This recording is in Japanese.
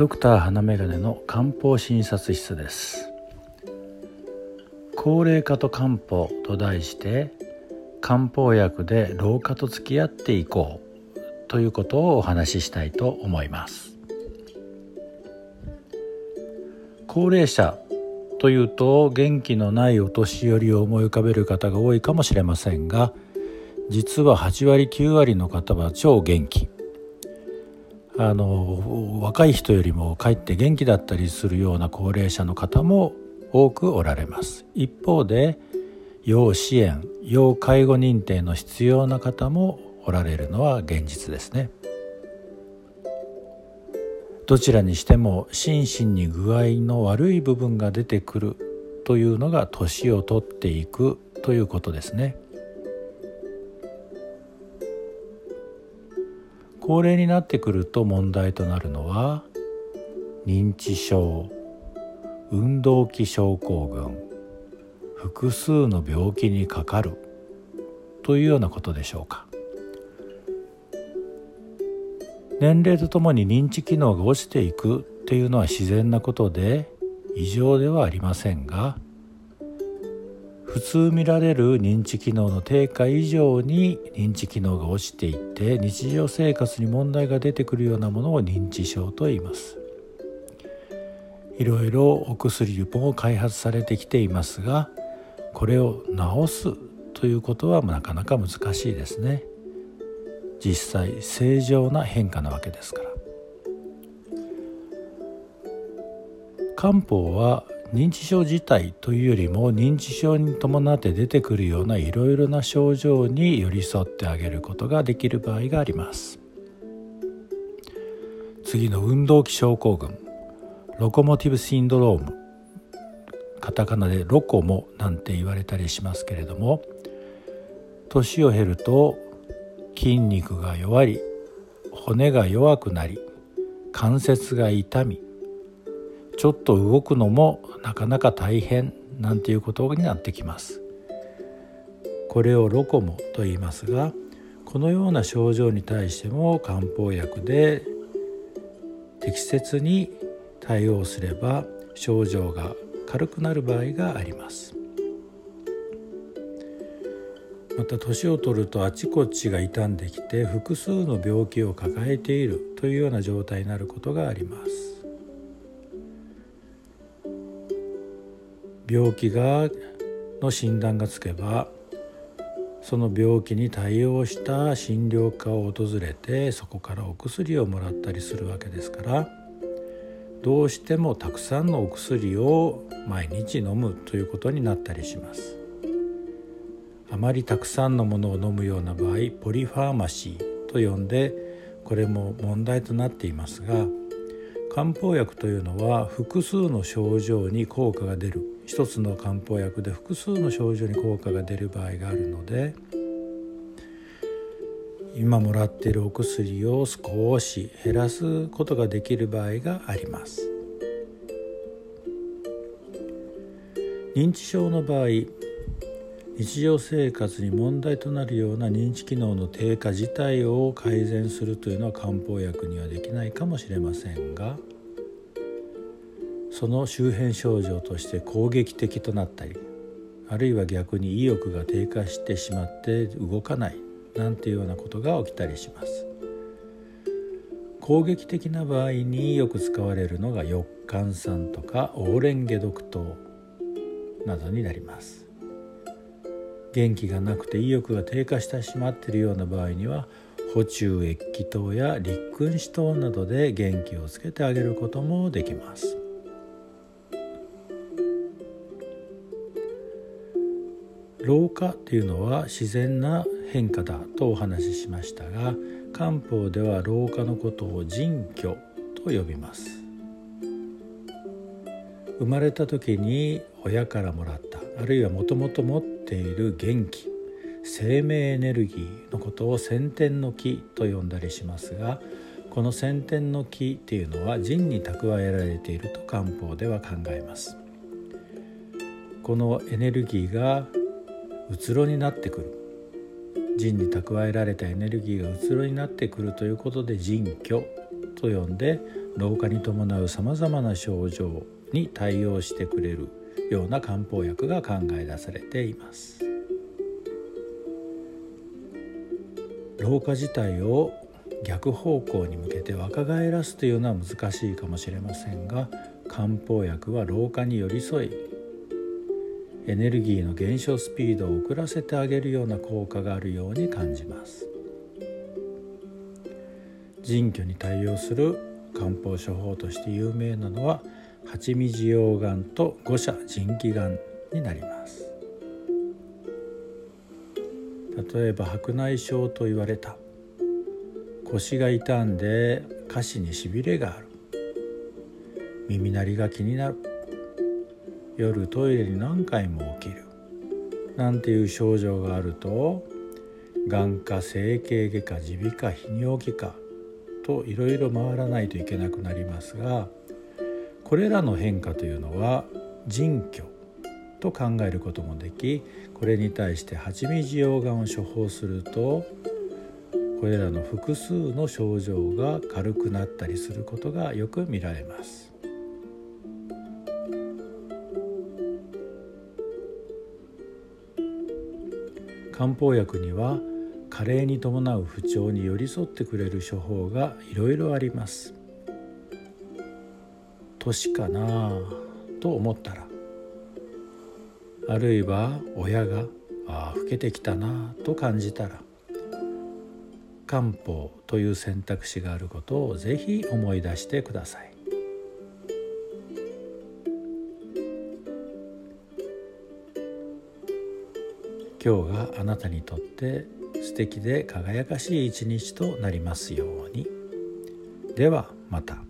ドクター花眼鏡の漢方診察室です。高齢化と漢方と題して漢方薬で老化と付き合っていこうということをお話ししたいと思います。高齢者というと元気のないお年寄りを思い浮かべる方が多いかもしれませんが実は8割9割の方は超元気。あの若い人よりもかえって元気だったりするような高齢者の方も多くおられます。一方で要支援要介護認定の必要な方もおられるのは現実ですね。どちらにしても心身に具合の悪い部分が出てくるというのが年を取っていくということですね。高齢になってくると問題となるのは認知症運動器症候群複数の病気にかかるというようなことでしょうか。年齢とともに認知機能が落ちていくっていうのは自然なことで異常ではありませんが普通見られる認知機能の低下以上に認知機能が落ちていって日常生活に問題が出てくるようなものを認知症と言います。いろいろお薬も開発されてきていますがこれを治すということはなかなか難しいですね。実際正常な変化なわけですから。漢方は認知症自体というよりも認知症に伴って出てくるようないろいろな症状に寄り添ってあげることができる場合があります。次の運動器症候群。ロコモティブシンドローム。カタカナでロコモなんて言われたりしますけれども。年を経ると筋肉が弱り骨が弱くなり関節が痛みちょっと動くのもなかなか大変なんていうことになってきます。これをロコモと言いますがこのような症状に対しても漢方薬で適切に対応すれば症状が軽くなる場合があります。また年を取るとあちこちが傷んできて複数の病気を抱えているというような状態になることがあります。病気がの診断がつけばその病気に対応した診療科を訪れてそこからお薬をもらったりするわけですからどうしてもたくさんのお薬を毎日飲むということになったりします。あまりたくさんのものを飲むような場合ポリファーマシーと呼んでこれも問題となっていますが漢方薬というのは複数の症状に効果が出る。一つの漢方薬で複数の症状に効果が出る場合があるので今もらっているお薬を少し減らすことができる場合があります。認知症の場合日常生活に問題となるような認知機能の低下自体を改善するというのは漢方薬にはできないかもしれませんがその周辺症状として攻撃的となったりあるいは逆に意欲が低下してしまって動かないなんていうようなことが起きたりします。攻撃的な場合によく使われるのが翼寒酸とかオーレンゲ毒糖などになります。元気がなくて意欲が低下してしまっているような場合には補充液気糖や立君子糖などで元気をつけてあげることもできます。老化っていうのは自然な変化だとお話ししましたが漢方では老化のことを人居と呼びます。生まれた時に親からもらったあるいはもともと持っている元気生命エネルギーのことを先天の木と呼んだりしますがこの先天の木っていうのは人に蓄えられていると漢方では考えます。このエネルギーがうつろになってくる。人に蓄えられたエネルギーがうつろになってくるということで人居と呼んで老化に伴うさまざまな症状に対応してくれる。ような漢方薬が考え出されています。老化自体を逆方向に向けて若返らすというのは難しいかもしれませんが漢方薬は老化に寄り添いエネルギーの減少スピードを遅らせてあげるような効果があるように感じます。腎虚に対応する漢方処方として有名なのは八味地溶丸と五社腎気丸になります。例えば白内障と言われた。腰が痛んで下肢にしびれがある。耳鳴りが気になる。夜トイレに何回も起きる。なんていう症状があると眼科整形外科耳鼻科泌尿器科といろいろ回らないといけなくなりますがこれらの変化というのは腎虚と考えることもできこれに対して蜂蜜溶岩を処方するとこれらの複数の症状が軽くなったりすることがよく見られます。漢方薬には加齢に伴う不調に寄り添ってくれる処方がいろいろあります。年かなと思ったらあるいは親がああ老けてきたなと感じたら漢方という選択肢があることをぜひ思い出してください今日があなたにとって素敵で輝かしい一日となりますようにではまた。